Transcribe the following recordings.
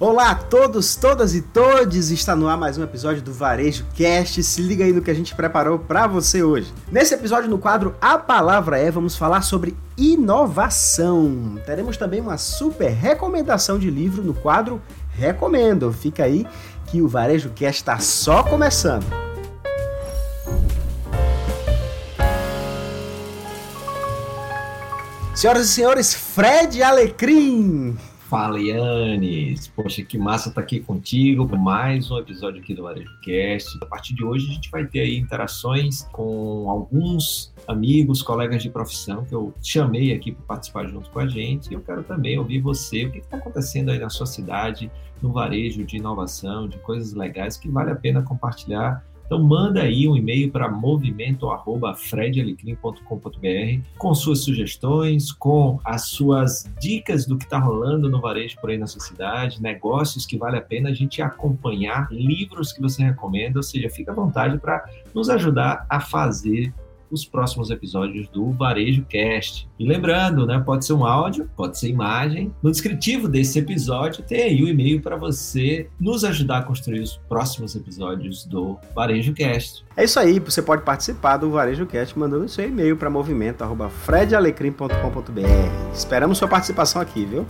Olá a todos, todas e todes! Está no ar mais um episódio do Varejo Cast. Se liga aí no que a gente preparou para você hoje. Nesse episódio, no quadro A Palavra É, vamos falar sobre inovação. Teremos também uma super recomendação de livro no quadro Recomendo. Fica aí que o Varejo Cast está só começando. Senhoras e senhores, Fred Alecrim! Fala, Yannis! Poxa, que massa estar tá aqui contigo mais um episódio aqui do Varejo Cast. A partir de hoje a gente vai ter aí interações com alguns amigos, colegas de profissão que eu chamei aqui para participar junto com a gente. E eu quero também ouvir você, o que está acontecendo aí na sua cidade, no varejo de inovação, de coisas legais que vale a pena compartilhar então manda aí um e-mail para movimento@fredalecrim.com.br com suas sugestões, com as suas dicas do que está rolando no varejo por aí na sua cidade, negócios que vale a pena a gente acompanhar, livros que você recomenda, ou seja, fica à vontade para nos ajudar a fazer os próximos episódios do Varejo Cast. E lembrando, né, pode ser um áudio, pode ser imagem. No descritivo desse episódio tem aí o e-mail para você nos ajudar a construir os próximos episódios do Varejo Cast. É isso aí, você pode participar do Varejo Cast mandando seu e-mail para movimento@fredalecrim.com.br. Esperamos sua participação aqui, viu?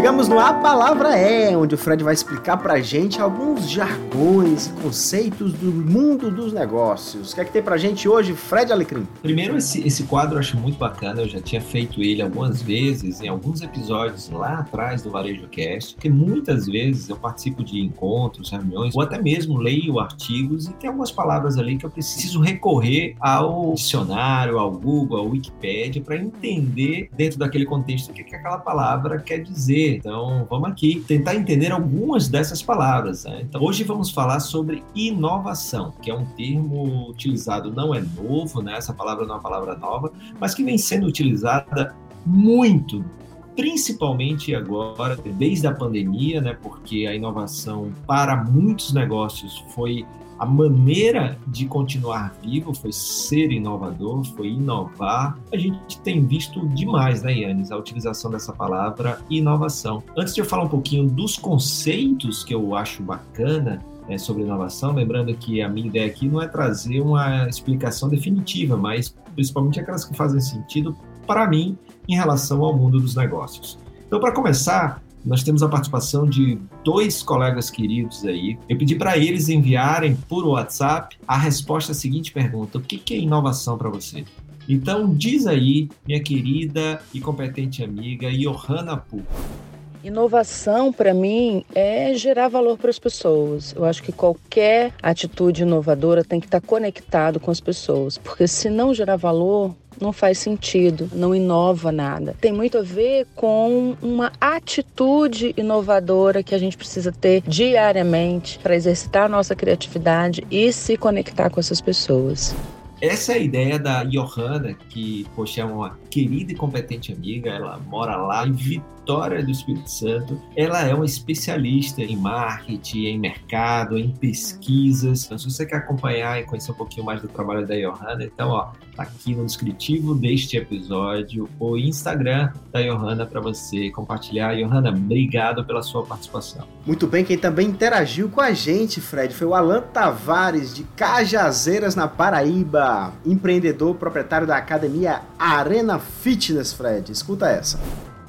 Chegamos no A Palavra É, onde o Fred vai explicar pra gente alguns jargões e conceitos do mundo dos negócios. O que é que tem pra gente hoje, Fred Alecrim? Primeiro, esse, esse quadro eu acho muito bacana, eu já tinha feito ele algumas vezes, em alguns episódios lá atrás do Varejo Cast, porque muitas vezes eu participo de encontros, reuniões, ou até mesmo leio artigos e tem algumas palavras ali que eu preciso recorrer ao dicionário, ao Google, ao Wikipedia, para entender dentro daquele contexto o que, que aquela palavra quer dizer então, vamos aqui tentar entender algumas dessas palavras. Né? Então, hoje vamos falar sobre inovação, que é um termo utilizado, não é novo, né? essa palavra não é uma palavra nova, mas que vem sendo utilizada muito principalmente agora, desde a pandemia, né, porque a inovação para muitos negócios foi a maneira de continuar vivo foi ser inovador, foi inovar. A gente tem visto demais, né, Yannis, a utilização dessa palavra inovação. Antes de eu falar um pouquinho dos conceitos que eu acho bacana é, sobre inovação, lembrando que a minha ideia aqui não é trazer uma explicação definitiva, mas principalmente aquelas que fazem sentido para mim em relação ao mundo dos negócios. Então, para começar, nós temos a participação de dois colegas queridos aí. Eu pedi para eles enviarem por WhatsApp a resposta à seguinte pergunta: O que é inovação para você? Então, diz aí, minha querida e competente amiga Johanna Pu. Inovação, para mim, é gerar valor para as pessoas. Eu acho que qualquer atitude inovadora tem que estar conectado com as pessoas, porque se não gerar valor, não faz sentido, não inova nada. Tem muito a ver com uma atitude inovadora que a gente precisa ter diariamente para exercitar a nossa criatividade e se conectar com essas pessoas. Essa é a ideia da Johanna, que, poxa, é uma querida e competente amiga, ela mora lá em Vitória do Espírito Santo. Ela é uma especialista em marketing, em mercado, em pesquisas. Então, se você quer acompanhar e conhecer um pouquinho mais do trabalho da Johanna, então, ó, tá aqui no descritivo deste episódio o Instagram da Johanna para você compartilhar. Johanna, obrigado pela sua participação. Muito bem, quem também interagiu com a gente, Fred, foi o Alan Tavares, de Cajazeiras, na Paraíba, empreendedor, proprietário da academia Arena Fitness, Fred. Escuta essa.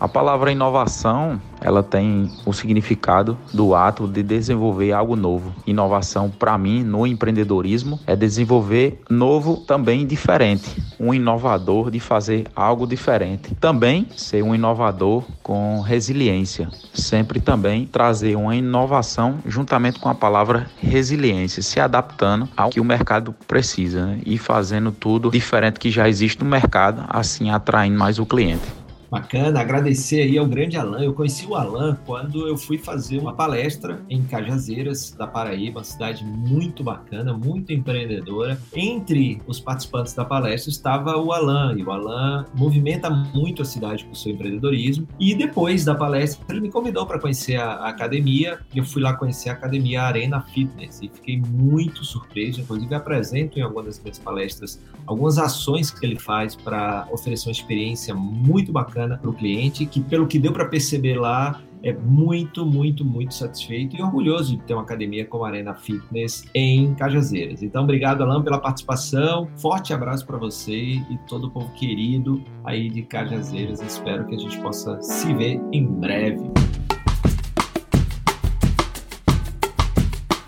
A palavra inovação, ela tem o significado do ato de desenvolver algo novo. Inovação, para mim, no empreendedorismo, é desenvolver novo também diferente. Um inovador de fazer algo diferente. Também ser um inovador com resiliência. Sempre também trazer uma inovação juntamente com a palavra resiliência, se adaptando ao que o mercado precisa né? e fazendo tudo diferente que já existe no mercado, assim atraindo mais o cliente. Bacana, agradecer aí ao grande Alan. Eu conheci o Alan quando eu fui fazer uma palestra em Cajazeiras, da Paraíba, uma cidade muito bacana, muito empreendedora. Entre os participantes da palestra estava o Alan, e o Alan movimenta muito a cidade com o seu empreendedorismo. E depois da palestra, ele me convidou para conhecer a, academia, e eu fui lá conhecer a academia Arena Fitness, e fiquei muito surpreso. Inclusive, apresento em algumas das minhas palestras algumas ações que ele faz para oferecer uma experiência muito bacana bacana para o cliente, que pelo que deu para perceber lá, é muito, muito, muito satisfeito e orgulhoso de ter uma academia como a Arena Fitness em Cajazeiras. Então, obrigado, Alain, pela participação. Forte abraço para você e todo o povo querido aí de Cajazeiras. Espero que a gente possa se ver em breve.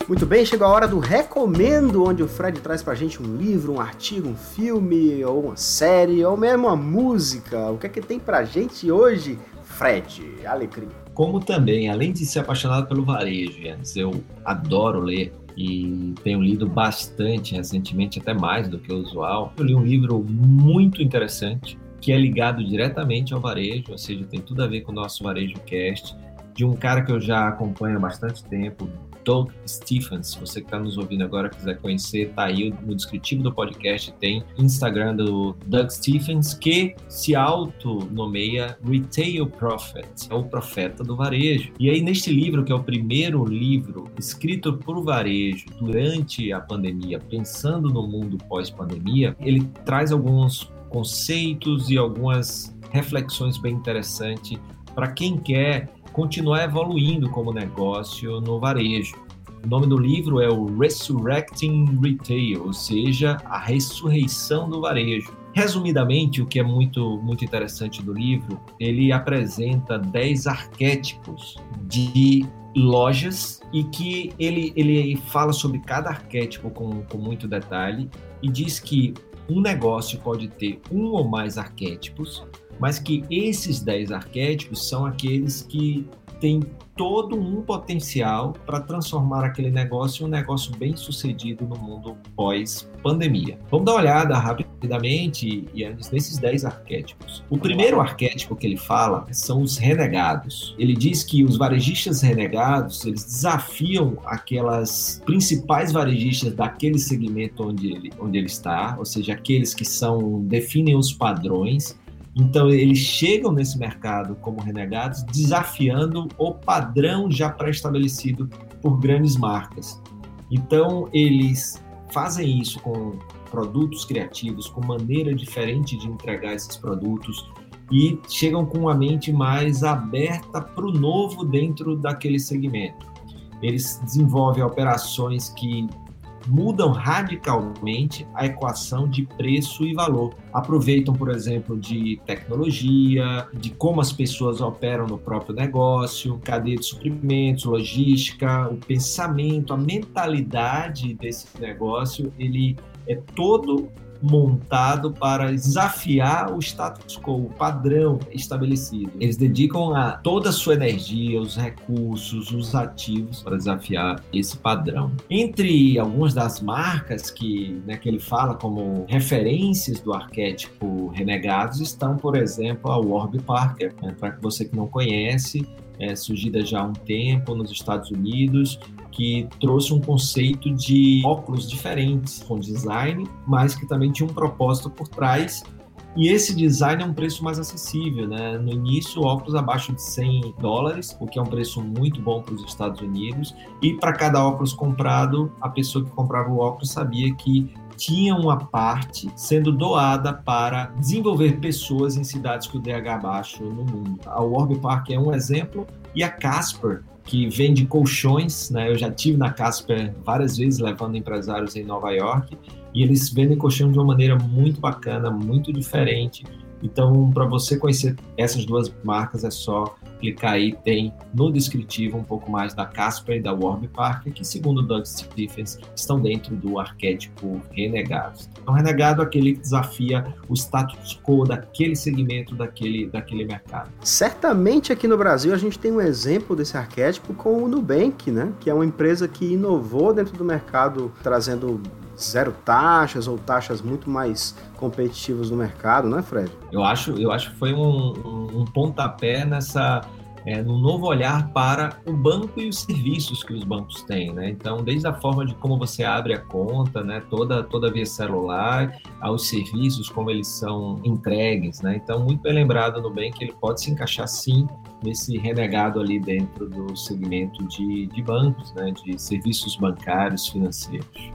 Muito bem, chegou a hora do recomendo, onde o Fred traz pra gente um livro, um artigo, um filme, ou uma série, ou mesmo uma música. O que é que tem pra gente hoje, Fred? Alecrim como também, além de ser apaixonado pelo varejo, eu adoro ler e tenho lido bastante recentemente, até mais do que o usual. Eu li um livro muito interessante que é ligado diretamente ao varejo, ou seja, tem tudo a ver com o nosso Varejo Cast, de um cara que eu já acompanho há bastante tempo, Doug Stephens. Você que está nos ouvindo agora quiser conhecer, tá aí no descritivo do podcast, tem Instagram do Doug Stephens, que se auto-nomeia Retail Prophet, é o profeta do varejo. E aí, neste livro, que é o primeiro livro escrito por varejo durante a pandemia, pensando no mundo pós-pandemia, ele traz alguns conceitos e algumas reflexões bem interessantes para quem quer continuar evoluindo como negócio no varejo. O nome do livro é o Resurrecting Retail, ou seja, a ressurreição do varejo. Resumidamente, o que é muito, muito interessante do livro, ele apresenta 10 arquétipos de lojas e que ele, ele fala sobre cada arquétipo com, com muito detalhe e diz que um negócio pode ter um ou mais arquétipos mas que esses 10 arquétipos são aqueles que têm todo um potencial para transformar aquele negócio em um negócio bem sucedido no mundo pós-pandemia. Vamos dar uma olhada rapidamente, Yannis, nesses 10 arquétipos. O primeiro arquétipo que ele fala são os renegados. Ele diz que os varejistas renegados, eles desafiam aquelas principais varejistas daquele segmento onde ele, onde ele está, ou seja, aqueles que são definem os padrões então, eles chegam nesse mercado como renegados, desafiando o padrão já pré-estabelecido por grandes marcas. Então, eles fazem isso com produtos criativos, com maneira diferente de entregar esses produtos e chegam com uma mente mais aberta para o novo dentro daquele segmento. Eles desenvolvem operações que mudam radicalmente a equação de preço e valor. Aproveitam, por exemplo, de tecnologia, de como as pessoas operam no próprio negócio, cadeia de suprimentos, logística, o pensamento, a mentalidade desse negócio, ele é todo montado para desafiar o status quo, o padrão estabelecido. Eles dedicam a toda a sua energia, os recursos, os ativos para desafiar esse padrão. Entre algumas das marcas que, né, que ele fala como referências do arquétipo renegados estão, por exemplo, a Warby Parker. Né? Para você que não conhece, é, surgida já há um tempo nos Estados Unidos, que trouxe um conceito de óculos diferentes, com design, mas que também tinha um propósito por trás. E esse design é um preço mais acessível, né? No início, óculos abaixo de 100 dólares, o que é um preço muito bom para os Estados Unidos. E para cada óculos comprado, a pessoa que comprava o óculos sabia que tinha uma parte sendo doada para desenvolver pessoas em cidades com DH baixo no mundo. A Warby Park é um exemplo e a Casper que vende colchões, né? Eu já tive na Casper várias vezes levando empresários em Nova York e eles vendem colchão de uma maneira muito bacana, muito diferente. Então, para você conhecer essas duas marcas, é só clicar aí, tem no descritivo um pouco mais da Casper e da Warby Parker, que segundo Doug Stephens estão dentro do arquétipo renegado. Então, renegado é aquele que desafia o status quo daquele segmento, daquele, daquele mercado. Certamente aqui no Brasil a gente tem um exemplo desse arquétipo com o Nubank, né? que é uma empresa que inovou dentro do mercado, trazendo zero taxas ou taxas muito mais competitivas no mercado, não é, Fred? Eu acho, eu acho que foi um, um, um pontapé nessa é, no novo olhar para o banco e os serviços que os bancos têm, né? Então, desde a forma de como você abre a conta, né, toda toda via celular, aos serviços como eles são entregues, né? Então, muito bem lembrado no bem que ele pode se encaixar sim nesse renegado ali dentro do segmento de, de bancos, né, de serviços bancários financeiros.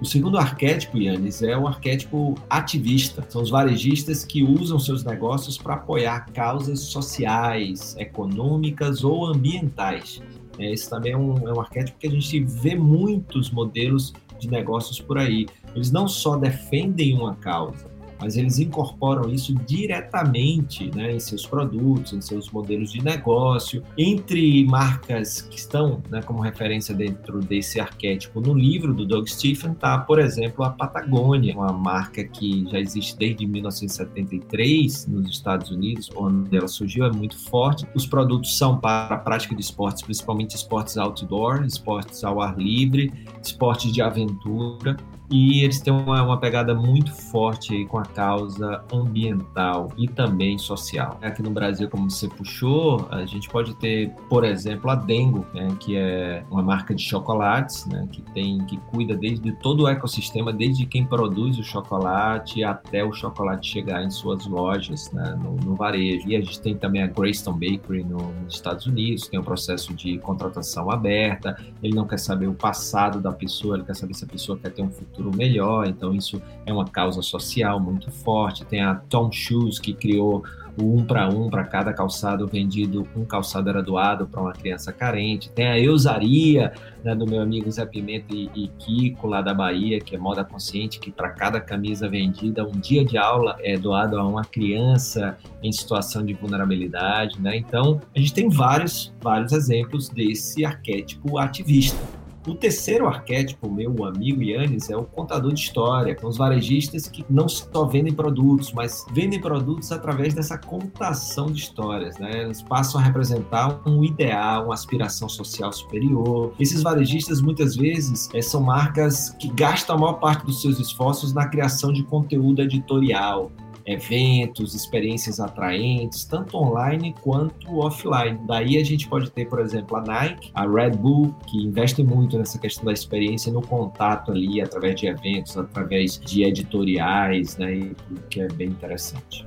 O segundo arquétipo, Yannis, é o arquétipo ativista. São os varejistas que usam seus negócios para apoiar causas sociais, econômicas ou ambientais. É, esse também é um, é um arquétipo que a gente vê muitos modelos de negócios por aí. Eles não só defendem uma causa, mas eles incorporam isso diretamente né, em seus produtos, em seus modelos de negócio. Entre marcas que estão né, como referência dentro desse arquétipo no livro do Doug Stephen está, por exemplo, a Patagônia, uma marca que já existe desde 1973 nos Estados Unidos, onde ela surgiu, é muito forte. Os produtos são para a prática de esportes, principalmente esportes outdoor, esportes ao ar livre, esportes de aventura e eles têm uma, uma pegada muito forte com a causa ambiental e também social. Aqui no Brasil, como você puxou, a gente pode ter, por exemplo, a Dengo, né, que é uma marca de chocolates, né, que tem que cuida desde todo o ecossistema, desde quem produz o chocolate até o chocolate chegar em suas lojas, né, no, no, varejo. E a gente tem também a Greystone Bakery no, nos Estados Unidos, tem um processo de contratação aberta. Ele não quer saber o passado da pessoa, ele quer saber se a pessoa quer ter um futuro futuro melhor. Então, isso é uma causa social muito forte. Tem a Tom Shoes, que criou o um para um para cada calçado vendido, um calçado era doado para uma criança carente. Tem a Eusaria, né, do meu amigo Zé Pimenta e, e, Kiko, lá da Bahia, que é moda consciente, que para cada camisa vendida, um dia de aula é doado a uma criança em situação de vulnerabilidade. Né? Então, a gente tem vários, vários exemplos desse arquétipo ativista. O terceiro arquétipo, meu amigo Yannis, é o contador de história. São os varejistas que não só vendem produtos, mas vendem produtos através dessa contação de histórias. Né? Eles passam a representar um ideal, uma aspiração social superior. Esses varejistas, muitas vezes, é, são marcas que gastam a maior parte dos seus esforços na criação de conteúdo editorial, eventos, experiências atraentes, tanto online quanto offline. Daí a gente pode ter, por exemplo, a Nike, a Red Bull, que investem muito nessa questão da experiência no contato ali, através de eventos, através de editoriais, né, que é bem interessante.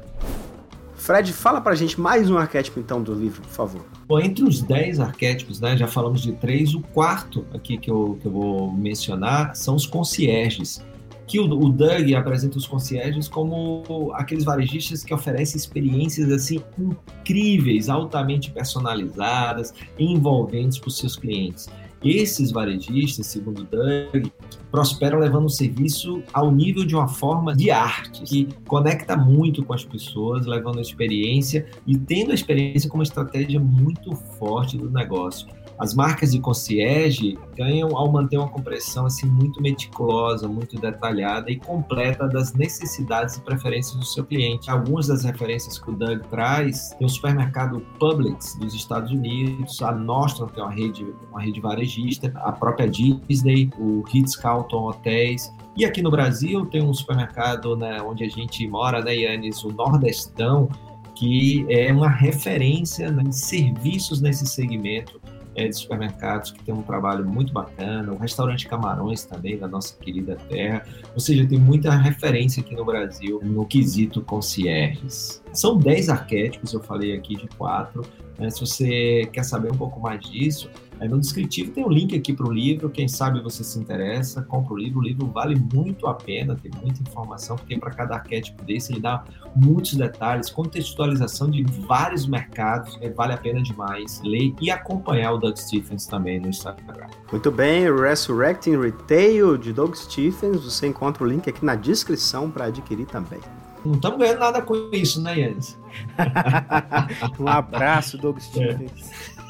Fred, fala pra gente mais um arquétipo então do livro, por favor. Bom, entre os 10 arquétipos, né, já falamos de três, o quarto aqui que eu, que eu vou mencionar são os concierges que o, o Doug apresenta os concierges como aqueles varejistas que oferecem experiências assim incríveis, altamente personalizadas, envolventes para os seus clientes. Esses varejistas, segundo Doug, prosperam levando o serviço ao nível de uma forma de arte, que conecta muito com as pessoas, levando a experiência e tendo a experiência como estratégia muito forte do negócio. As marcas de concierge ganham ao manter uma compreensão assim muito meticulosa, muito detalhada e completa das necessidades e preferências do seu cliente. Algumas das referências que o Doug traz tem o supermercado Publix dos Estados Unidos, a Nostrum, que é uma rede, uma rede varejista, a própria Disney, o Ritz-Carlton Hotéis, e aqui no Brasil tem um supermercado né, onde a gente mora, né, Yannis, o Nordestão, que é uma referência né, em serviços nesse segmento é, de supermercados que tem um trabalho muito bacana, o restaurante Camarões também, da nossa querida terra. Ou seja, tem muita referência aqui no Brasil no quesito concierges. São 10 arquétipos, eu falei aqui de quatro. Né? Se você quer saber um pouco mais disso, Aí no descritivo tem um link aqui para o livro, quem sabe você se interessa, compra o livro. O livro vale muito a pena, tem muita informação, porque para cada arquétipo desse ele dá muitos detalhes, contextualização de vários mercados, é, vale a pena demais ler e acompanhar o Doug Stephens também no Instagram. Muito bem, Resurrecting Retail de Doug Stephens, você encontra o link aqui na descrição para adquirir também. Não estamos ganhando nada com isso, né, Yannis? um abraço, Doug Stephens. É.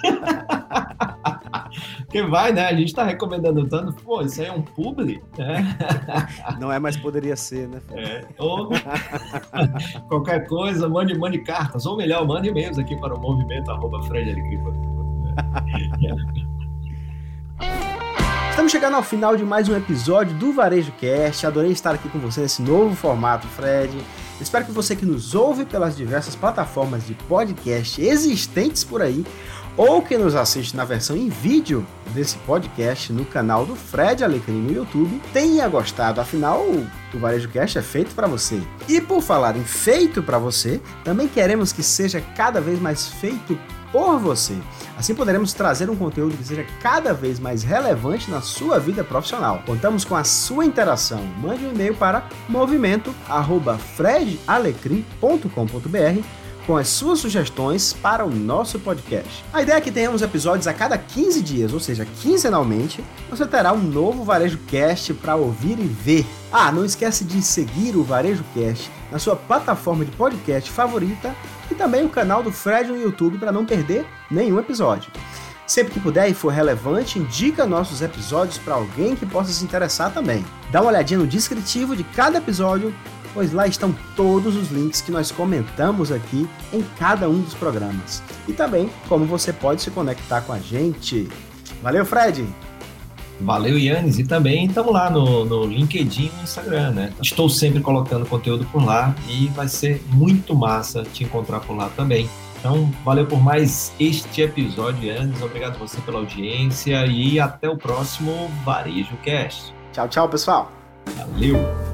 Porque vai, né? A gente tá recomendando tanto, pô, isso aí é um publi, né? Não é, mas poderia ser, né? É. Ou qualquer coisa, mande, mande cartas, ou melhor, mande e-mails aqui para o movimento arroba Estamos chegando ao final de mais um episódio do Varejo Cast. Adorei estar aqui com você nesse novo formato, Fred. Espero que você que nos ouve pelas diversas plataformas de podcast existentes por aí ou que nos assiste na versão em vídeo desse podcast no canal do Fred Alecrim no YouTube, tenha gostado, afinal o Varejo Cast é feito para você. E por falar em feito para você, também queremos que seja cada vez mais feito por você. Assim poderemos trazer um conteúdo que seja cada vez mais relevante na sua vida profissional. Contamos com a sua interação. Mande um e-mail para movimento@fredalecrim.com.br com as suas sugestões para o nosso podcast. A ideia é que tenhamos episódios a cada 15 dias, ou seja, quinzenalmente, você terá um novo Varejo Cast para ouvir e ver. Ah, não esquece de seguir o Varejo Cast na sua plataforma de podcast favorita e também o canal do Fred no YouTube para não perder nenhum episódio. Sempre que puder e for relevante, indica nossos episódios para alguém que possa se interessar também. Dá uma olhadinha no descritivo de cada episódio, pois lá estão todos os links que nós comentamos aqui em cada um dos programas. E também como você pode se conectar com a gente. Valeu, Fred! Valeu, Yannis. E também estamos lá no, no LinkedIn e no Instagram, né? Estou sempre colocando conteúdo por lá e vai ser muito massa te encontrar por lá também. Então, valeu por mais este episódio, Yannis. Obrigado você pela audiência e até o próximo Varejo Cast. Tchau, tchau, pessoal. Valeu!